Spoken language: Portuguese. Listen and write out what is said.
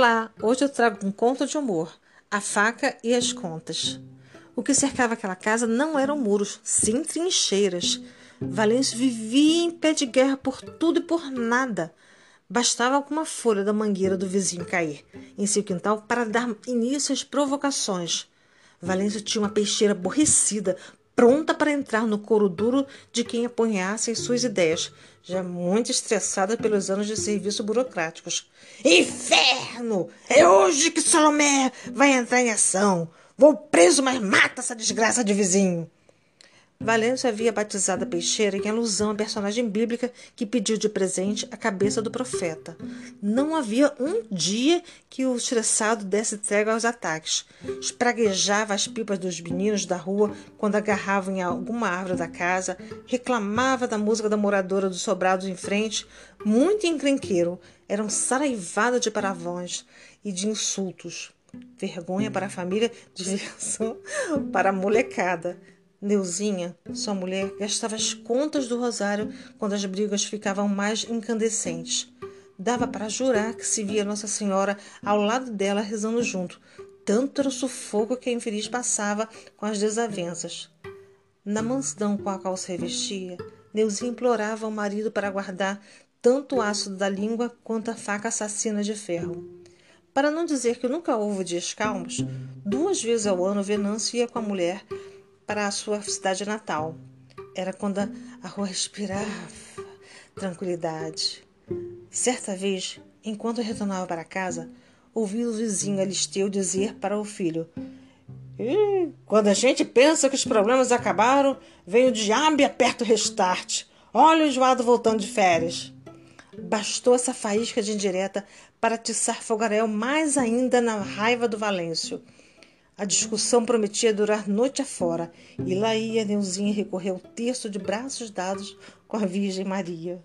Olá, hoje eu trago um conto de humor: A Faca e as Contas. O que cercava aquela casa não eram muros, sim trincheiras. Valêncio vivia em pé de guerra por tudo e por nada. Bastava alguma folha da mangueira do vizinho cair em seu quintal para dar início às provocações. Valêncio tinha uma peixeira aborrecida, pronta para entrar no couro duro de quem apunhasse as suas ideias, já muito estressada pelos anos de serviço burocráticos. Inferno! É hoje que Salomé vai entrar em ação! Vou preso, mas mata essa desgraça de vizinho! Valêncio havia batizado a peixeira em alusão à personagem bíblica que pediu de presente a cabeça do profeta. Não havia um dia que o estressado desse trégua aos ataques. Espraguejava as pipas dos meninos da rua quando agarravam em alguma árvore da casa, reclamava da música da moradora dos sobrados em frente, muito encrenqueiro. Era um saraivada de paravões e de insultos. Vergonha para a família, diversão para a molecada. Neuzinha, sua mulher, gastava as contas do rosário quando as brigas ficavam mais incandescentes. Dava para jurar que se via Nossa Senhora ao lado dela rezando junto. Tanto era o sufoco que a infeliz passava com as desavenças. Na mansidão com a qual se revestia, Neuzinha implorava ao marido para guardar tanto o ácido da língua quanto a faca assassina de ferro. Para não dizer que nunca houve dias calmos, duas vezes ao ano Venâncio ia com a mulher para a sua cidade natal. Era quando a rua respirava tranquilidade. Certa vez, enquanto retornava para casa, ouvi o vizinho Alisteu dizer para o filho: Quando a gente pensa que os problemas acabaram, vem o diabo e aperta o restart. Olha o Joado voltando de férias. Bastou essa faísca de indireta para atiçar Fogaréu mais ainda na raiva do Valêncio. A discussão prometia durar noite afora, e lá ia Neuzinha recorrer ao terço de braços dados com a Virgem Maria.